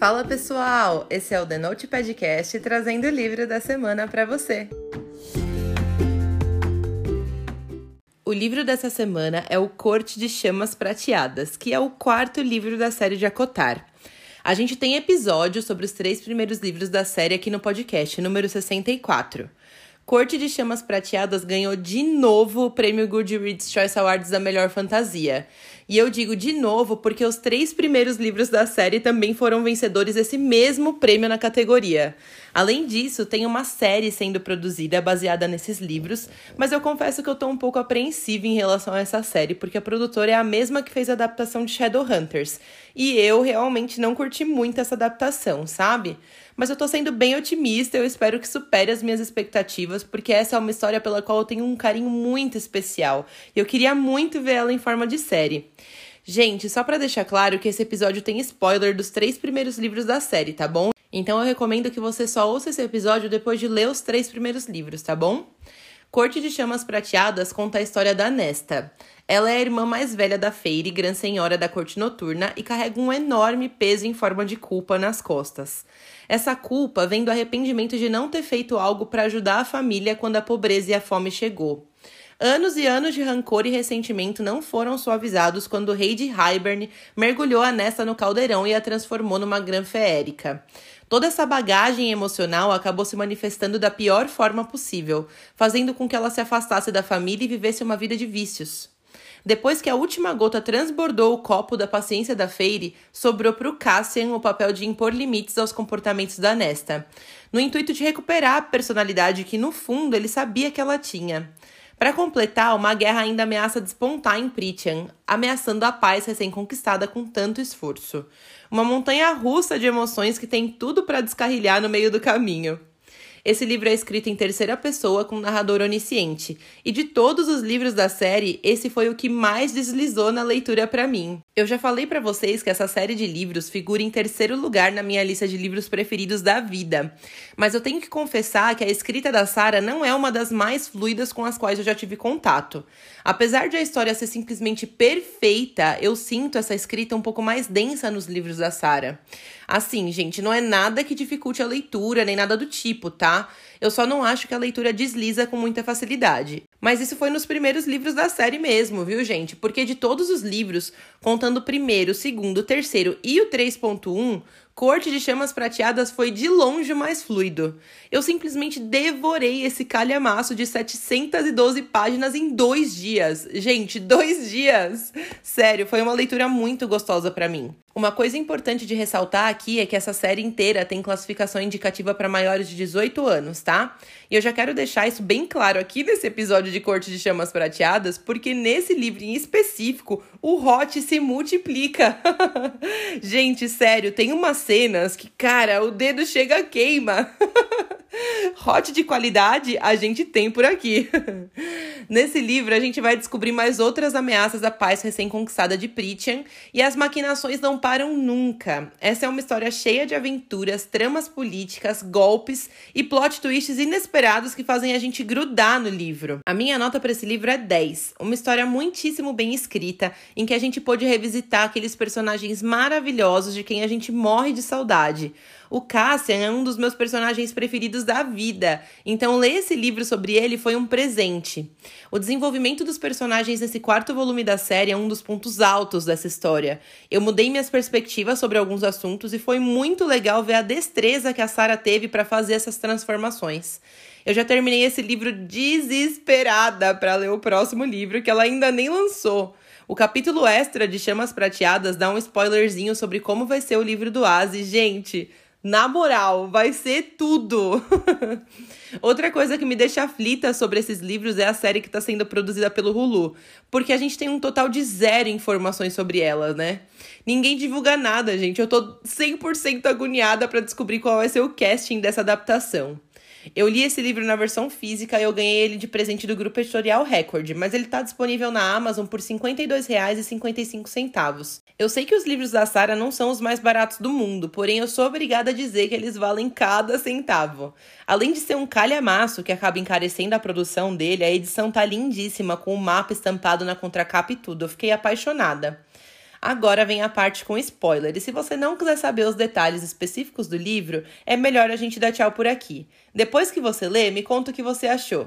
Fala pessoal, esse é o The Note Podcast trazendo o livro da semana para você. O livro dessa semana é O Corte de Chamas Prateadas, que é o quarto livro da série de Acotar. A gente tem episódio sobre os três primeiros livros da série aqui no podcast, número 64. Corte de Chamas Prateadas ganhou de novo o prêmio Goodreads Choice Awards da melhor fantasia. E eu digo de novo porque os três primeiros livros da série também foram vencedores desse mesmo prêmio na categoria. Além disso, tem uma série sendo produzida baseada nesses livros, mas eu confesso que eu tô um pouco apreensiva em relação a essa série, porque a produtora é a mesma que fez a adaptação de Shadowhunters. E eu realmente não curti muito essa adaptação, sabe? Mas eu tô sendo bem otimista, eu espero que supere as minhas expectativas, porque essa é uma história pela qual eu tenho um carinho muito especial. E eu queria muito ver ela em forma de série. Gente, só para deixar claro que esse episódio tem spoiler dos três primeiros livros da série, tá bom? Então eu recomendo que você só ouça esse episódio depois de ler os três primeiros livros, tá bom? Corte de Chamas Prateadas conta a história da Nesta. Ela é a irmã mais velha da Feire, Gran Senhora da Corte Noturna, e carrega um enorme peso em forma de culpa nas costas. Essa culpa vem do arrependimento de não ter feito algo para ajudar a família quando a pobreza e a fome chegou. Anos e anos de rancor e ressentimento não foram suavizados quando o rei de Hybern mergulhou a Nesta no caldeirão e a transformou numa grã feérica. Toda essa bagagem emocional acabou se manifestando da pior forma possível, fazendo com que ela se afastasse da família e vivesse uma vida de vícios. Depois que a última gota transbordou o copo da paciência da Feire, sobrou para o Cassian o papel de impor limites aos comportamentos da Nesta, no intuito de recuperar a personalidade que, no fundo, ele sabia que ela tinha. Para completar, uma guerra ainda ameaça despontar em Prithian, ameaçando a paz recém-conquistada com tanto esforço. Uma montanha russa de emoções que tem tudo para descarrilhar no meio do caminho. Esse livro é escrito em terceira pessoa com um narrador onisciente, e de todos os livros da série, esse foi o que mais deslizou na leitura para mim. Eu já falei para vocês que essa série de livros figura em terceiro lugar na minha lista de livros preferidos da vida, mas eu tenho que confessar que a escrita da Sarah não é uma das mais fluidas com as quais eu já tive contato. Apesar de a história ser simplesmente perfeita, eu sinto essa escrita um pouco mais densa nos livros da Sarah. Assim, gente, não é nada que dificulte a leitura, nem nada do tipo, tá? Eu só não acho que a leitura desliza com muita facilidade. Mas isso foi nos primeiros livros da série mesmo, viu, gente? Porque de todos os livros, contando o primeiro, o segundo, o terceiro e o 3.1, Corte de Chamas Prateadas foi de longe mais fluido. Eu simplesmente devorei esse calhamaço de 712 páginas em dois dias. Gente, dois dias! Sério, foi uma leitura muito gostosa para mim. Uma coisa importante de ressaltar aqui é que essa série inteira tem classificação indicativa para maiores de 18 anos, tá? E eu já quero deixar isso bem claro aqui nesse episódio de Corte de Chamas Prateadas, porque nesse livro em específico, o hot se multiplica. Gente, sério, tem umas cenas que, cara, o dedo chega a queima. Hot de qualidade a gente tem por aqui. Nesse livro, a gente vai descobrir mais outras ameaças à paz recém-conquistada de Prithian e as maquinações não param nunca. Essa é uma história cheia de aventuras, tramas políticas, golpes e plot twists inesperados que fazem a gente grudar no livro. A minha nota para esse livro é 10. Uma história muitíssimo bem escrita, em que a gente pôde revisitar aqueles personagens maravilhosos de quem a gente morre de saudade. O Cassian é um dos meus personagens preferidos da vida, então ler esse livro sobre ele foi um presente. O desenvolvimento dos personagens nesse quarto volume da série é um dos pontos altos dessa história. Eu mudei minhas perspectivas sobre alguns assuntos e foi muito legal ver a destreza que a Sarah teve para fazer essas transformações. Eu já terminei esse livro desesperada para ler o próximo livro que ela ainda nem lançou. O capítulo extra de Chamas Prateadas dá um spoilerzinho sobre como vai ser o livro do Asi. Gente, na moral, vai ser tudo! Outra coisa que me deixa aflita sobre esses livros é a série que está sendo produzida pelo Hulu, porque a gente tem um total de zero informações sobre ela, né? Ninguém divulga nada, gente. Eu tô 100% agoniada para descobrir qual vai ser o casting dessa adaptação. Eu li esse livro na versão física e eu ganhei ele de presente do grupo editorial Record, mas ele está disponível na Amazon por R$ 52,55. Eu sei que os livros da Sara não são os mais baratos do mundo, porém eu sou obrigada a dizer que eles valem cada centavo. Além de ser um calhamaço que acaba encarecendo a produção dele, a edição tá lindíssima com o mapa estampado na contracapa e tudo. Eu fiquei apaixonada. Agora vem a parte com spoiler, e se você não quiser saber os detalhes específicos do livro, é melhor a gente dar tchau por aqui. Depois que você lê, me conta o que você achou.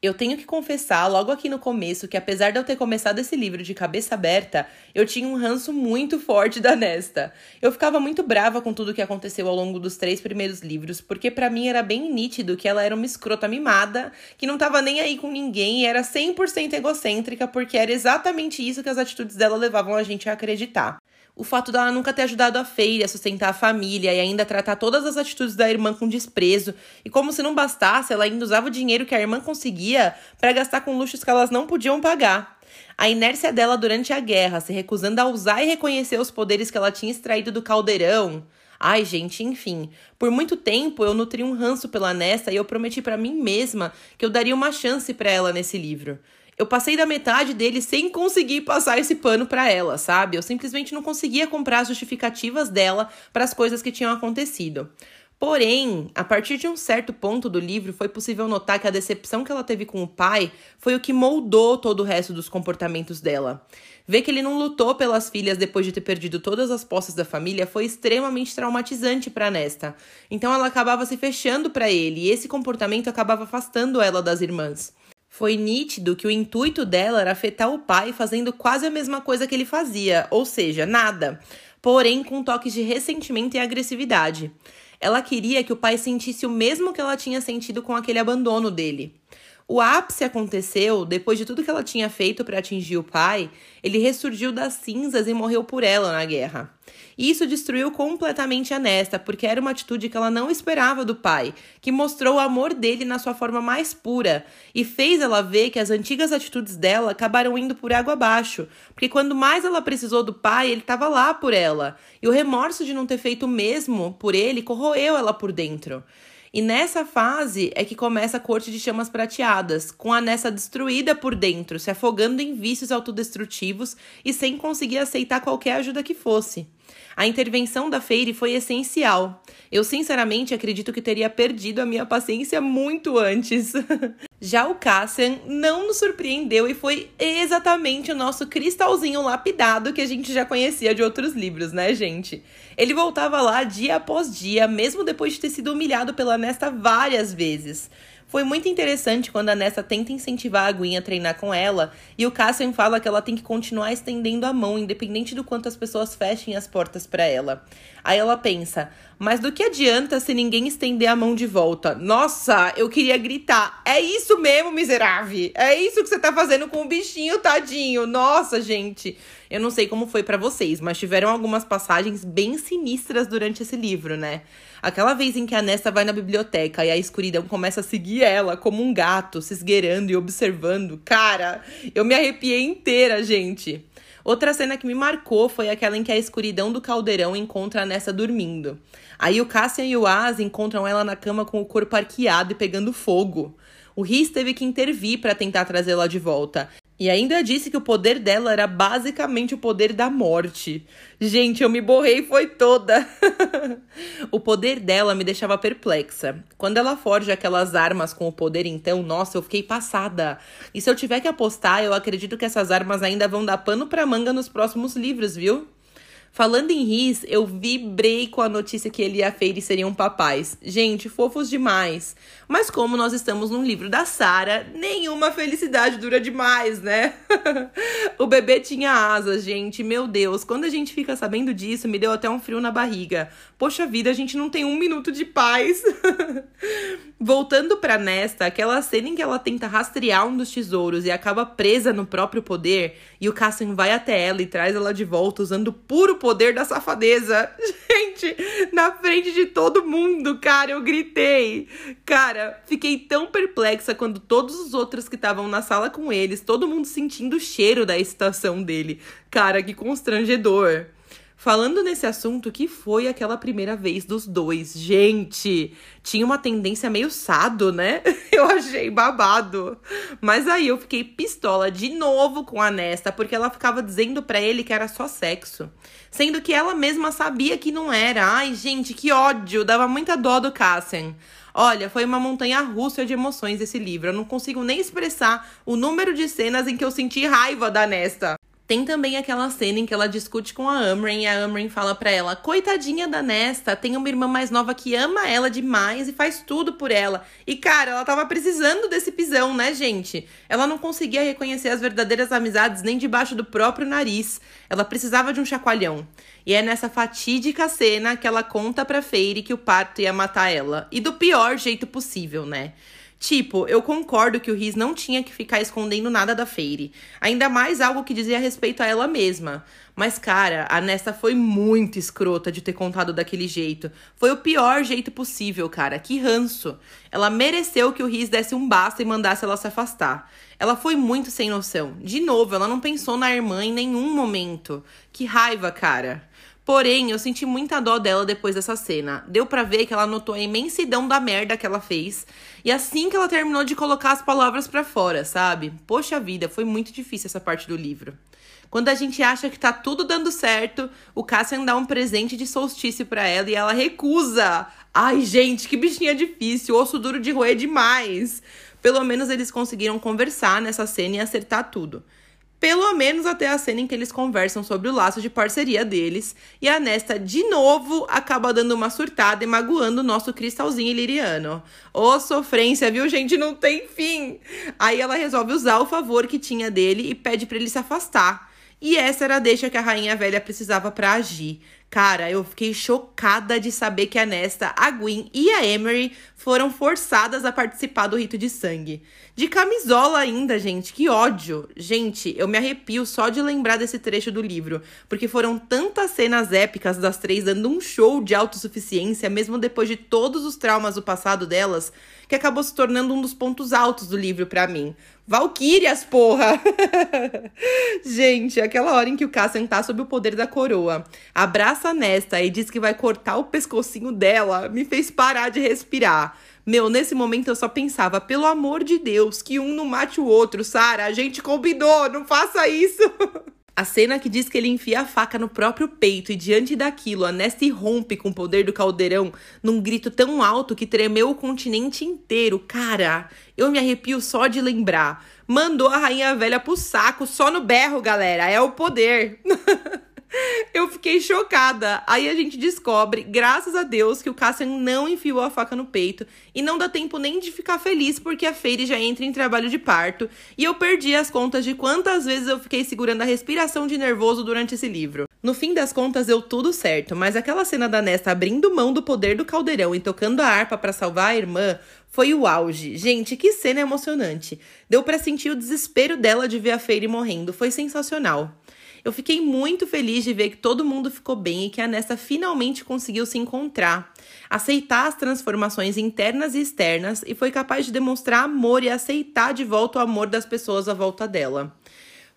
Eu tenho que confessar logo aqui no começo que, apesar de eu ter começado esse livro de cabeça aberta, eu tinha um ranço muito forte da Nesta. Eu ficava muito brava com tudo que aconteceu ao longo dos três primeiros livros, porque para mim era bem nítido que ela era uma escrota mimada, que não tava nem aí com ninguém e era 100% egocêntrica, porque era exatamente isso que as atitudes dela levavam a gente a acreditar o fato dela nunca ter ajudado a Feire a sustentar a família e ainda tratar todas as atitudes da irmã com desprezo. E como se não bastasse, ela ainda usava o dinheiro que a irmã conseguia para gastar com luxos que elas não podiam pagar. A inércia dela durante a guerra, se recusando a usar e reconhecer os poderes que ela tinha extraído do caldeirão. Ai, gente, enfim. Por muito tempo eu nutri um ranço pela Nessa e eu prometi para mim mesma que eu daria uma chance para ela nesse livro eu passei da metade dele sem conseguir passar esse pano para ela, sabe? Eu simplesmente não conseguia comprar as justificativas dela para as coisas que tinham acontecido. Porém, a partir de um certo ponto do livro, foi possível notar que a decepção que ela teve com o pai foi o que moldou todo o resto dos comportamentos dela. Ver que ele não lutou pelas filhas depois de ter perdido todas as posses da família foi extremamente traumatizante para Nesta. Então ela acabava se fechando para ele e esse comportamento acabava afastando ela das irmãs. Foi nítido que o intuito dela era afetar o pai fazendo quase a mesma coisa que ele fazia, ou seja, nada, porém com toques de ressentimento e agressividade. Ela queria que o pai sentisse o mesmo que ela tinha sentido com aquele abandono dele. O ápice aconteceu depois de tudo que ela tinha feito para atingir o pai, ele ressurgiu das cinzas e morreu por ela na guerra. E isso destruiu completamente a Nesta, porque era uma atitude que ela não esperava do pai, que mostrou o amor dele na sua forma mais pura e fez ela ver que as antigas atitudes dela acabaram indo por água abaixo, porque quando mais ela precisou do pai, ele estava lá por ela. E o remorso de não ter feito o mesmo por ele corroeu ela por dentro. E nessa fase é que começa a corte de chamas prateadas, com a Nessa destruída por dentro, se afogando em vícios autodestrutivos e sem conseguir aceitar qualquer ajuda que fosse. A intervenção da Feire foi essencial. Eu sinceramente acredito que teria perdido a minha paciência muito antes. Já o Cassian não nos surpreendeu e foi exatamente o nosso cristalzinho lapidado que a gente já conhecia de outros livros, né, gente? Ele voltava lá dia após dia, mesmo depois de ter sido humilhado pela Nesta várias vezes. Foi muito interessante quando a Nessa tenta incentivar a Gwen a treinar com ela e o Cassian fala que ela tem que continuar estendendo a mão, independente do quanto as pessoas fechem as portas para ela. Aí ela pensa: mas do que adianta se ninguém estender a mão de volta? Nossa, eu queria gritar. É isso mesmo, miserável. É isso que você tá fazendo com o bichinho, tadinho. Nossa, gente. Eu não sei como foi para vocês, mas tiveram algumas passagens bem sinistras durante esse livro, né? Aquela vez em que a Nessa vai na biblioteca e a escuridão começa a seguir ela como um gato, se esgueirando e observando. Cara, eu me arrepiei inteira, gente. Outra cena que me marcou foi aquela em que a escuridão do caldeirão encontra a Nessa dormindo. Aí o Cassian e o As encontram ela na cama com o corpo arqueado e pegando fogo. O Riz teve que intervir para tentar trazê-la de volta. E ainda disse que o poder dela era basicamente o poder da morte. Gente, eu me borrei foi toda. o poder dela me deixava perplexa. Quando ela forja aquelas armas com o poder, então, nossa, eu fiquei passada. E se eu tiver que apostar, eu acredito que essas armas ainda vão dar pano pra manga nos próximos livros, viu? Falando em Riz, eu vibrei com a notícia que ele e a Feire seriam papais. Gente, fofos demais. Mas como nós estamos num livro da Sara, nenhuma felicidade dura demais, né? o bebê tinha asas, gente. Meu Deus, quando a gente fica sabendo disso, me deu até um frio na barriga. Poxa vida, a gente não tem um minuto de paz. Voltando para Nesta, aquela cena em que ela tenta rastrear um dos tesouros e acaba presa no próprio poder, e o Cassian vai até ela e traz ela de volta usando puro poder da safadeza. Gente, na frente de todo mundo, cara, eu gritei. Cara, fiquei tão perplexa quando todos os outros que estavam na sala com eles, todo mundo sentindo o cheiro da excitação dele. Cara, que constrangedor. Falando nesse assunto, que foi aquela primeira vez dos dois? Gente, tinha uma tendência meio sado, né? Eu achei babado. Mas aí eu fiquei pistola de novo com a Nesta, porque ela ficava dizendo para ele que era só sexo. Sendo que ela mesma sabia que não era. Ai, gente, que ódio! Dava muita dó do Cassian. Olha, foi uma montanha russa de emoções esse livro. Eu não consigo nem expressar o número de cenas em que eu senti raiva da Nesta. Tem também aquela cena em que ela discute com a Amren e a Amren fala para ela: "Coitadinha da Nesta, tem uma irmã mais nova que ama ela demais e faz tudo por ela". E cara, ela tava precisando desse pisão, né, gente? Ela não conseguia reconhecer as verdadeiras amizades nem debaixo do próprio nariz. Ela precisava de um chacoalhão. E é nessa fatídica cena que ela conta pra Feire que o parto ia matar ela. E do pior jeito possível, né? Tipo, eu concordo que o Riz não tinha que ficar escondendo nada da Feire. Ainda mais algo que dizia respeito a ela mesma. Mas, cara, a Nesta foi muito escrota de ter contado daquele jeito. Foi o pior jeito possível, cara. Que ranço. Ela mereceu que o Riz desse um basta e mandasse ela se afastar. Ela foi muito sem noção. De novo, ela não pensou na irmã em nenhum momento. Que raiva, cara. Porém, eu senti muita dó dela depois dessa cena. Deu para ver que ela notou a imensidão da merda que ela fez. E assim que ela terminou de colocar as palavras para fora, sabe? Poxa vida, foi muito difícil essa parte do livro. Quando a gente acha que tá tudo dando certo, o Cassian dá um presente de solstício para ela e ela recusa. Ai, gente, que bichinha difícil, osso duro de roer demais. Pelo menos eles conseguiram conversar nessa cena e acertar tudo. Pelo menos até a cena em que eles conversam sobre o laço de parceria deles e a Nesta de novo acaba dando uma surtada e magoando o nosso cristalzinho iliriano. Ô oh, sofrência, viu, gente? Não tem fim! Aí ela resolve usar o favor que tinha dele e pede para ele se afastar. E essa era a deixa que a rainha velha precisava para agir. Cara, eu fiquei chocada de saber que a Nesta, a Gwen e a Emery foram forçadas a participar do rito de sangue. De camisola ainda, gente, que ódio. Gente, eu me arrepio só de lembrar desse trecho do livro, porque foram tantas cenas épicas das três dando um show de autossuficiência, mesmo depois de todos os traumas do passado delas, que acabou se tornando um dos pontos altos do livro para mim. Valquírias, porra! Gente, aquela hora em que o Cassian tá sob o poder da coroa, abraça Nesta e diz que vai cortar o pescocinho dela, me fez parar de respirar. Meu, nesse momento eu só pensava, pelo amor de Deus, que um não mate o outro, Sara. A gente combinou, não faça isso. A cena que diz que ele enfia a faca no próprio peito e diante daquilo a Nessie rompe com o poder do caldeirão num grito tão alto que tremeu o continente inteiro. Cara, eu me arrepio só de lembrar. Mandou a rainha velha pro saco só no berro, galera. É o poder. Eu fiquei chocada. Aí a gente descobre, graças a Deus, que o Cassian não enfiou a faca no peito e não dá tempo nem de ficar feliz porque a Feire já entra em trabalho de parto e eu perdi as contas de quantas vezes eu fiquei segurando a respiração de nervoso durante esse livro. No fim das contas deu tudo certo, mas aquela cena da Nesta abrindo mão do poder do caldeirão e tocando a harpa para salvar a irmã foi o auge. Gente, que cena emocionante. Deu para sentir o desespero dela de ver a Feire morrendo. Foi sensacional. Eu fiquei muito feliz de ver que todo mundo ficou bem e que a Nessa finalmente conseguiu se encontrar, aceitar as transformações internas e externas e foi capaz de demonstrar amor e aceitar de volta o amor das pessoas à volta dela.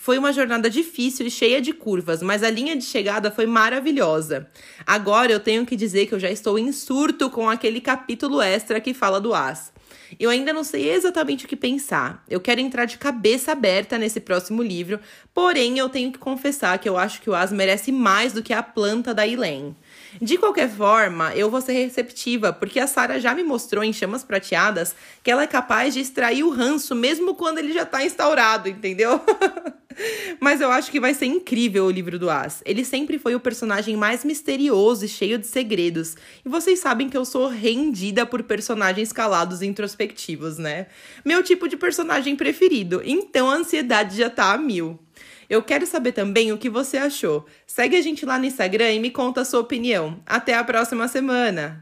Foi uma jornada difícil e cheia de curvas, mas a linha de chegada foi maravilhosa. Agora eu tenho que dizer que eu já estou em surto com aquele capítulo extra que fala do As. Eu ainda não sei exatamente o que pensar. Eu quero entrar de cabeça aberta nesse próximo livro, porém eu tenho que confessar que eu acho que o As merece mais do que a planta da Elaine. De qualquer forma, eu vou ser receptiva, porque a Sara já me mostrou em Chamas Prateadas que ela é capaz de extrair o ranço mesmo quando ele já tá instaurado, entendeu? Mas eu acho que vai ser incrível o livro do As. Ele sempre foi o personagem mais misterioso e cheio de segredos. E vocês sabem que eu sou rendida por personagens calados e introspectivos, né? Meu tipo de personagem preferido. Então a ansiedade já tá a mil. Eu quero saber também o que você achou. Segue a gente lá no Instagram e me conta a sua opinião. Até a próxima semana!